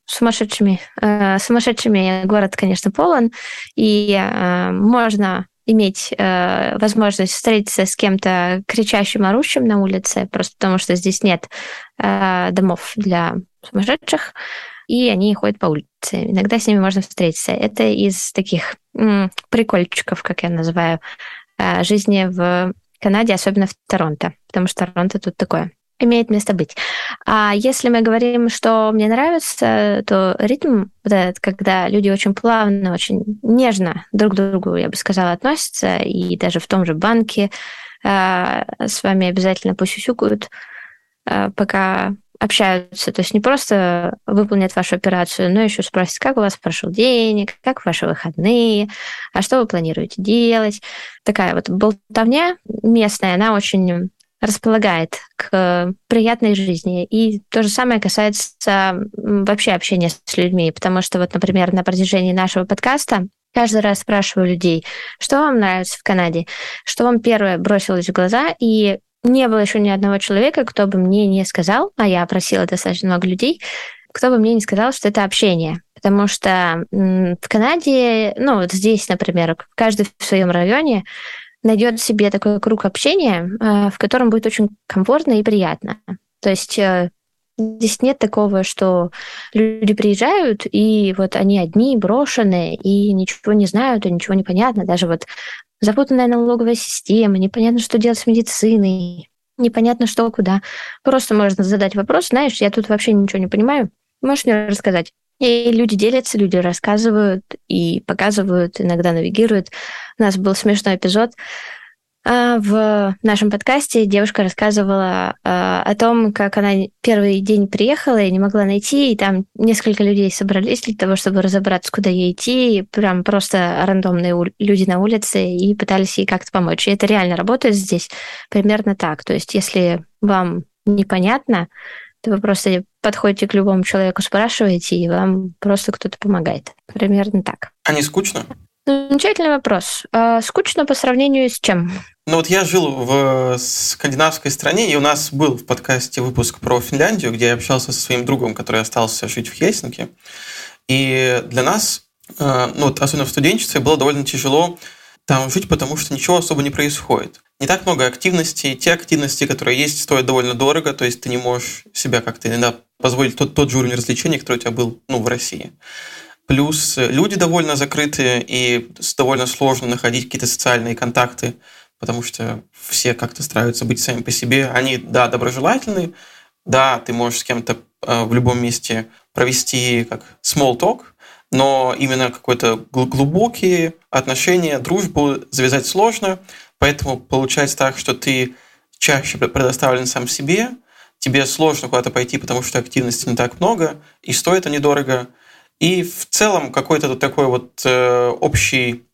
сумасшедшими, э, сумасшедшими город, конечно, полон, и э, можно иметь э, возможность встретиться с кем-то кричащим, орущим на улице, просто потому что здесь нет э, домов для сумасшедших, и они ходят по улице. Иногда с ними можно встретиться. Это из таких м, прикольчиков, как я называю, э, жизни в Канаде, особенно в Торонто, потому что Торонто тут такое имеет место быть. А если мы говорим, что мне нравится, то ритм, вот этот, когда люди очень плавно, очень нежно друг к другу, я бы сказала, относятся, и даже в том же банке э, с вами обязательно посюсюкают, э, пока общаются, то есть не просто выполнят вашу операцию, но еще спросят, как у вас прошел день, как ваши выходные, а что вы планируете делать. Такая вот болтовня местная, она очень располагает к приятной жизни. И то же самое касается вообще общения с людьми, потому что вот, например, на протяжении нашего подкаста каждый раз спрашиваю людей, что вам нравится в Канаде, что вам первое бросилось в глаза, и не было еще ни одного человека, кто бы мне не сказал, а я опросила достаточно много людей, кто бы мне не сказал, что это общение. Потому что в Канаде, ну вот здесь, например, каждый в своем районе найдет себе такой круг общения, э, в котором будет очень комфортно и приятно. То есть э, здесь нет такого, что люди приезжают, и вот они одни, брошенные, и ничего не знают, и ничего не понятно. Даже вот запутанная налоговая система, непонятно, что делать с медициной, непонятно, что куда. Просто можно задать вопрос, знаешь, я тут вообще ничего не понимаю, можешь мне рассказать? И люди делятся, люди рассказывают и показывают, иногда навигируют. У нас был смешной эпизод. А, в нашем подкасте девушка рассказывала а, о том, как она первый день приехала и не могла найти, и там несколько людей собрались для того, чтобы разобраться, куда ей идти, и прям просто рандомные люди на улице и пытались ей как-то помочь. И это реально работает здесь примерно так. То есть если вам непонятно, то вы просто подходите к любому человеку, спрашиваете, и вам просто кто-то помогает. Примерно так. А не скучно? Замечательный вопрос. А скучно по сравнению с чем? Ну вот я жил в скандинавской стране, и у нас был в подкасте выпуск про Финляндию, где я общался со своим другом, который остался жить в Хельсинки. И для нас, э, ну вот особенно в студенчестве, было довольно тяжело там жить, потому что ничего особо не происходит. Не так много активностей. Те активности, которые есть, стоят довольно дорого, то есть ты не можешь себя как-то иногда позволить тот, тот же уровень развлечений, который у тебя был ну, в России. Плюс люди довольно закрытые, и довольно сложно находить какие-то социальные контакты, потому что все как-то стараются быть сами по себе. Они, да, доброжелательны, да, ты можешь с кем-то э, в любом месте провести как small talk, но именно какой-то глубокие отношения, дружбу завязать сложно, поэтому получается так, что ты чаще предоставлен сам себе, тебе сложно куда-то пойти, потому что активности не так много, и стоит они дорого, и в целом какой-то такой вот э, общий,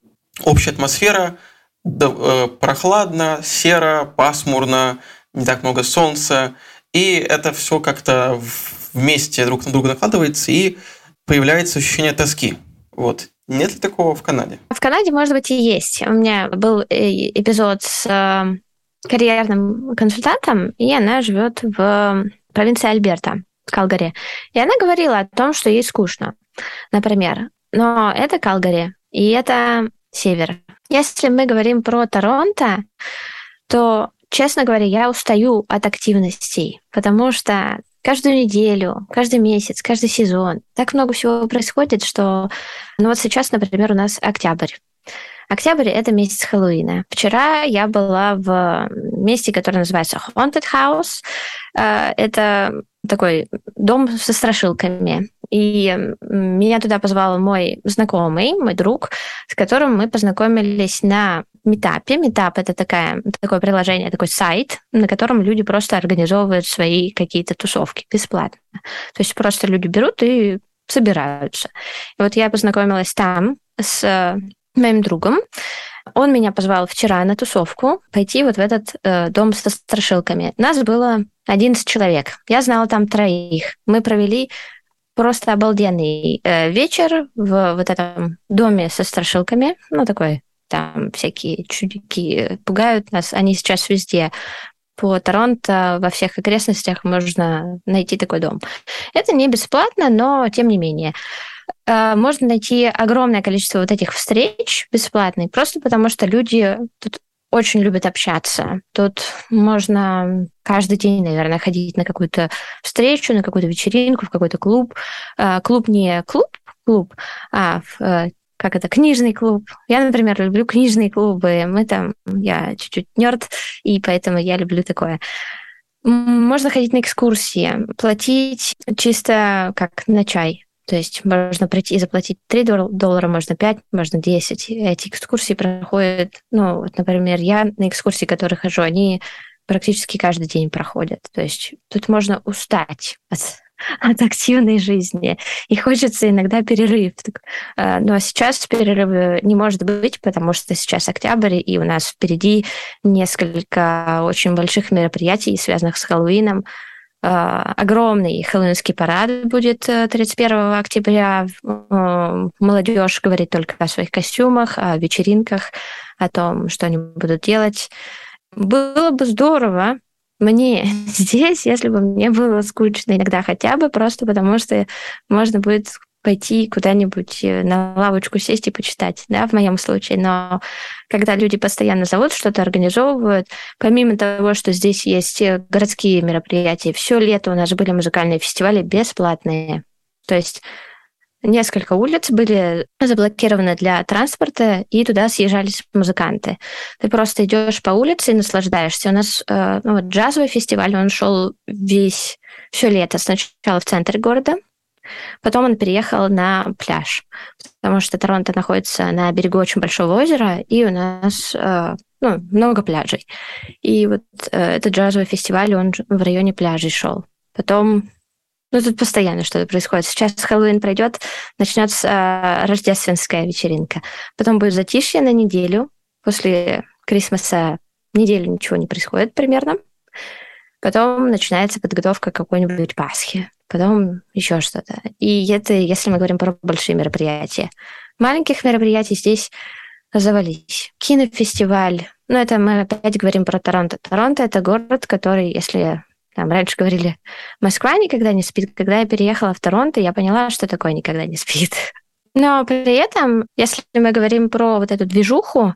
общая атмосфера, э, прохладно, серо, пасмурно, не так много солнца. И это все как-то вместе друг на друга накладывается, и появляется ощущение тоски. Вот. Нет ли такого в Канаде? В Канаде, может быть, и есть. У меня был э, эпизод с карьерным консультантом, и она живет в провинции Альберта, Калгари. И она говорила о том, что ей скучно например. Но это Калгари, и это север. Если мы говорим про Торонто, то, честно говоря, я устаю от активностей, потому что каждую неделю, каждый месяц, каждый сезон так много всего происходит, что... Ну вот сейчас, например, у нас октябрь. Октябрь — это месяц Хэллоуина. Вчера я была в месте, которое называется Haunted House. Э, это такой дом со страшилками. И меня туда позвал мой знакомый, мой друг, с которым мы познакомились на Метапе. Метап — это такая, такое приложение, такой сайт, на котором люди просто организовывают свои какие-то тусовки бесплатно. То есть просто люди берут и собираются. И вот я познакомилась там с моим другом. Он меня позвал вчера на тусовку пойти вот в этот э, дом со страшилками. Нас было 11 человек. Я знала там троих. Мы провели просто обалденный э, вечер в вот этом доме со страшилками. Ну, такой там всякие чудики пугают нас. Они сейчас везде по Торонто во всех окрестностях можно найти такой дом. Это не бесплатно, но тем не менее. Э, можно найти огромное количество вот этих встреч бесплатных, просто потому что люди тут очень любят общаться. Тут можно каждый день, наверное, ходить на какую-то встречу, на какую-то вечеринку, в какой-то клуб. Э, клуб не клуб, клуб, а э, как это, книжный клуб. Я, например, люблю книжные клубы. Мы там, я чуть-чуть нерд, и поэтому я люблю такое. Можно ходить на экскурсии, платить чисто как на чай. То есть можно прийти и заплатить 3 доллара, можно 5, можно 10. Эти экскурсии проходят, ну, вот, например, я на экскурсии, которые хожу, они практически каждый день проходят. То есть тут можно устать от, от активной жизни. И хочется иногда перерыв. Э, но сейчас перерыва не может быть, потому что сейчас октябрь, и у нас впереди несколько очень больших мероприятий, связанных с Хэллоуином. А, огромный хэллоуинский парад будет 31 э, октября. Молодежь говорит только о своих костюмах, о вечеринках, о том, что они будут делать. Было бы здорово мне здесь, если бы мне было скучно иногда хотя бы, просто потому что можно будет пойти куда-нибудь э, на лавочку сесть и почитать, да, в моем случае. Но когда люди постоянно зовут, что-то организовывают, помимо того, что здесь есть э, городские мероприятия, все лето у нас были музыкальные фестивали бесплатные. То есть несколько улиц были заблокированы для транспорта, и туда съезжались музыканты. Ты просто идешь по улице и наслаждаешься. У нас э, ну, вот джазовый фестиваль, он шел весь все лето. Сначала в центре города, Потом он переехал на пляж, потому что Торонто находится на берегу очень большого озера, и у нас э, ну, много пляжей. И вот э, этот джазовый фестиваль, он в районе пляжей шел. Потом ну, тут постоянно что-то происходит. Сейчас Хэллоуин пройдет, начнется э, рождественская вечеринка. Потом будет затишье на неделю. После Крисмаса неделю ничего не происходит примерно. Потом начинается подготовка к какой-нибудь Пасхи потом еще что-то. И это если мы говорим про большие мероприятия. Маленьких мероприятий здесь завались. Кинофестиваль. Ну, это мы опять говорим про Торонто. Торонто — это город, который, если там раньше говорили, Москва никогда не спит. Когда я переехала в Торонто, я поняла, что такое никогда не спит. Но при этом, если мы говорим про вот эту движуху,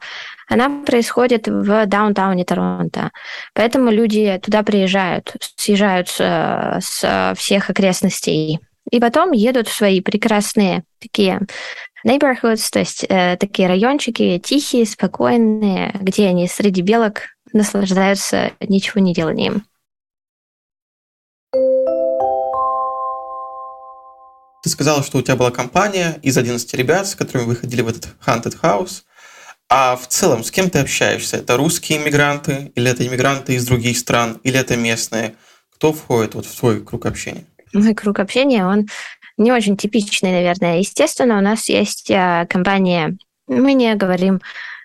она происходит в даунтауне Торонто. Поэтому люди туда приезжают, съезжают с, с всех окрестностей. И потом едут в свои прекрасные такие neighborhoods, то есть э, такие райончики тихие, спокойные, где они среди белок наслаждаются ничего не деланием. Ты сказала, что у тебя была компания из 11 ребят, с которыми вы ходили в этот Haunted House. А в целом, с кем ты общаешься? Это русские иммигранты, или это иммигранты из других стран, или это местные? Кто входит вот в твой круг общения? Мой круг общения, он не очень типичный, наверное. Естественно, у нас есть а, компания, мы не говорим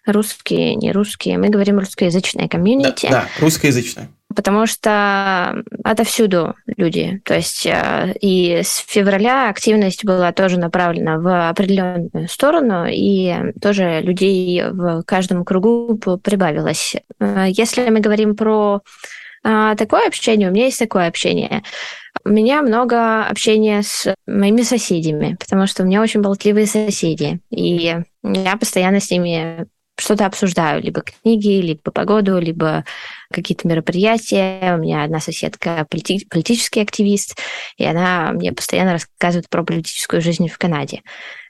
русские, не русские, мы говорим русскоязычная комьюнити. Да, да русскоязычная потому что отовсюду люди. То есть э, и с февраля активность была тоже направлена в определенную сторону, и тоже людей в каждом кругу прибавилось. Э, если мы говорим про э, такое общение, у меня есть такое общение. У меня много общения с моими соседями, потому что у меня очень болтливые соседи, и я постоянно с ними что-то обсуждаю, либо книги, либо погоду, либо какие-то мероприятия. У меня одна соседка полити- политический активист, и она мне постоянно рассказывает про политическую жизнь в Канаде.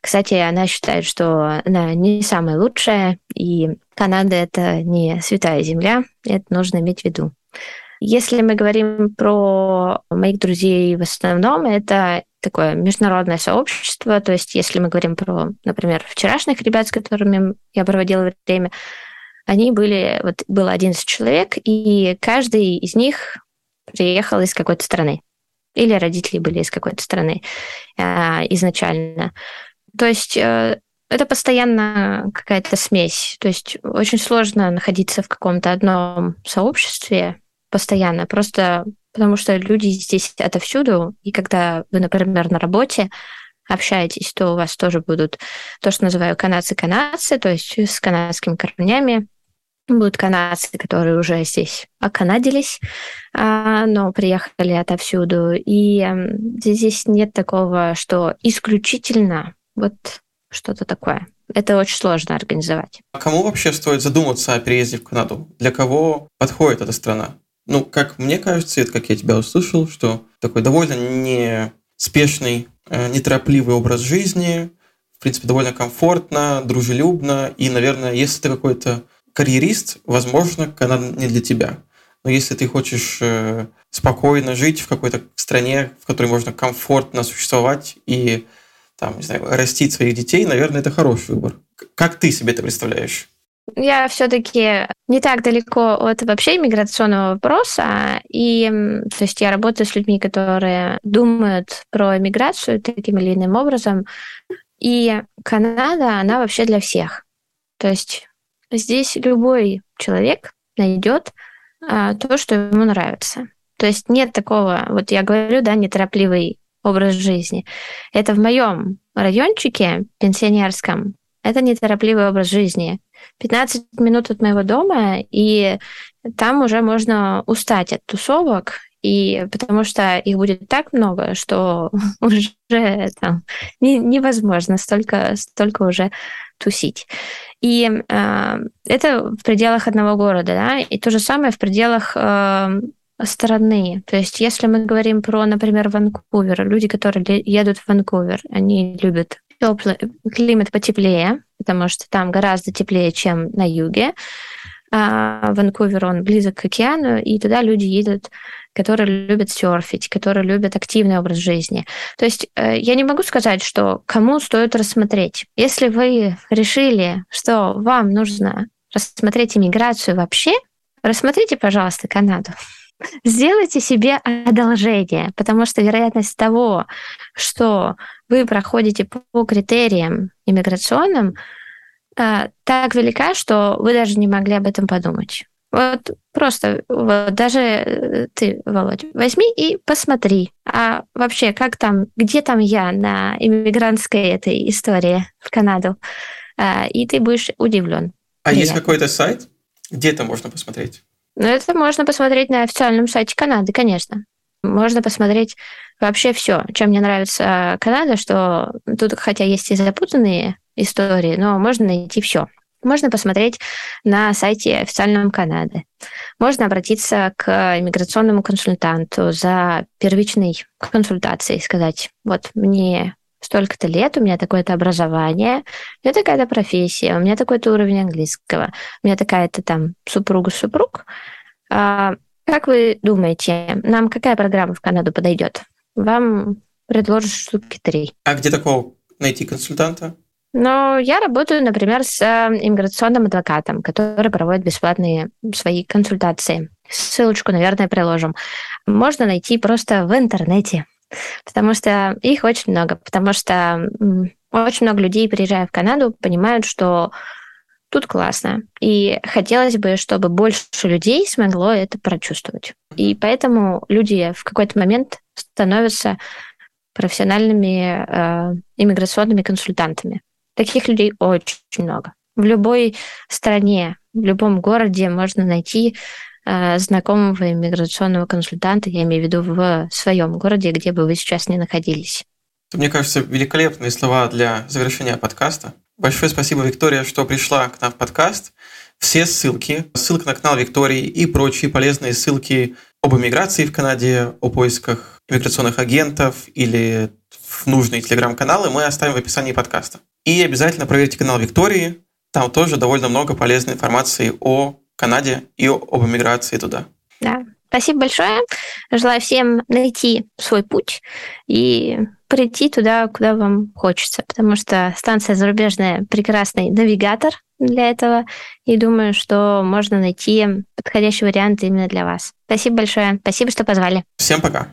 Кстати, она считает, что она не самая лучшая, и Канада — это не святая земля, это нужно иметь в виду. Если мы говорим про моих друзей, в основном это такое международное сообщество. То есть, если мы говорим про, например, вчерашних ребят, с которыми я проводила время, они были, вот было 11 человек, и каждый из них приехал из какой-то страны. Или родители были из какой-то страны э, изначально. То есть э, это постоянно какая-то смесь. То есть очень сложно находиться в каком-то одном сообществе постоянно. Просто потому что люди здесь отовсюду, и когда вы, например, на работе общаетесь, то у вас тоже будут то, что называю канадцы-канадцы, то есть с канадскими корнями, будут канадцы, которые уже здесь оканадились, а, но приехали отовсюду. И здесь нет такого, что исключительно вот что-то такое. Это очень сложно организовать. А кому вообще стоит задуматься о переезде в Канаду? Для кого подходит эта страна? Ну, как мне кажется, это как я тебя услышал, что такой довольно неспешный, э, неторопливый образ жизни, в принципе, довольно комфортно, дружелюбно, и, наверное, если ты какой-то карьерист, возможно, Канада не для тебя. Но если ты хочешь э, спокойно жить в какой-то стране, в которой можно комфортно существовать и там, не знаю, растить своих детей, наверное, это хороший выбор. Как ты себе это представляешь? Я все-таки не так далеко от вообще иммиграционного вопроса, и то есть я работаю с людьми, которые думают про иммиграцию таким или иным образом, и Канада, она вообще для всех. То есть здесь любой человек найдет а, то, что ему нравится. То есть нет такого, вот я говорю, да, неторопливый образ жизни. Это в моем райончике пенсионерском, это неторопливый образ жизни. 15 минут от моего дома, и там уже можно устать от тусовок, и потому что их будет так много, что уже там не, невозможно столько, столько уже тусить. И э, это в пределах одного города, да, и то же самое в пределах э, страны. То есть, если мы говорим про, например, Ванкувер, люди, которые едут в Ванкувер, они любят теплый климат потеплее, потому что там гораздо теплее, чем на юге. А Ванкувер, он близок к океану, и туда люди едут, которые любят серфить, которые любят активный образ жизни. То есть э, я не могу сказать, что кому стоит рассмотреть. Если вы решили, что вам нужно рассмотреть иммиграцию вообще, рассмотрите, пожалуйста, Канаду. Сделайте себе одолжение, потому что вероятность того, что вы проходите по критериям иммиграционным, а, так велика, что вы даже не могли об этом подумать. Вот просто вот даже э, ты, Володь, возьми и посмотри, а вообще как там, где там я на иммигрантской этой истории в Канаду, а, и ты будешь удивлен. А Приятно. есть какой-то сайт, где это можно посмотреть? Ну, это можно посмотреть на официальном сайте Канады, конечно. Можно посмотреть вообще все. Чем мне нравится Канада, что тут, хотя есть и запутанные истории, но можно найти все. Можно посмотреть на сайте официальном Канады. Можно обратиться к иммиграционному консультанту за первичной консультацией, сказать, вот мне столько-то лет, у меня такое-то образование, у меня такая-то профессия, у меня такой-то уровень английского, у меня такая-то там супруга-супруг. А, как вы думаете, нам какая программа в Канаду подойдет? Вам предложат штуки три. А где такого найти консультанта? Но я работаю, например, с э, иммиграционным адвокатом, который проводит бесплатные свои консультации. Ссылочку, наверное, приложим. Можно найти просто в интернете, потому что их очень много, потому что очень много людей, приезжая в Канаду, понимают, что тут классно. И хотелось бы, чтобы больше людей смогло это прочувствовать. И поэтому люди в какой-то момент становятся профессиональными э, иммиграционными консультантами. Таких людей очень много. В любой стране, в любом городе можно найти э, знакомого иммиграционного консультанта, я имею в виду в своем городе, где бы вы сейчас не находились. Мне кажется, великолепные слова для завершения подкаста. Большое спасибо, Виктория, что пришла к нам в подкаст. Все ссылки, ссылка на канал Виктории и прочие полезные ссылки об иммиграции в Канаде, о поисках иммиграционных агентов или в нужные телеграм-каналы мы оставим в описании подкаста. И обязательно проверьте канал Виктории, там тоже довольно много полезной информации о Канаде и об эмиграции туда. Да, спасибо большое. Желаю всем найти свой путь и прийти туда, куда вам хочется, потому что станция зарубежная прекрасный навигатор для этого, и думаю, что можно найти подходящий вариант именно для вас. Спасибо большое. Спасибо, что позвали. Всем пока.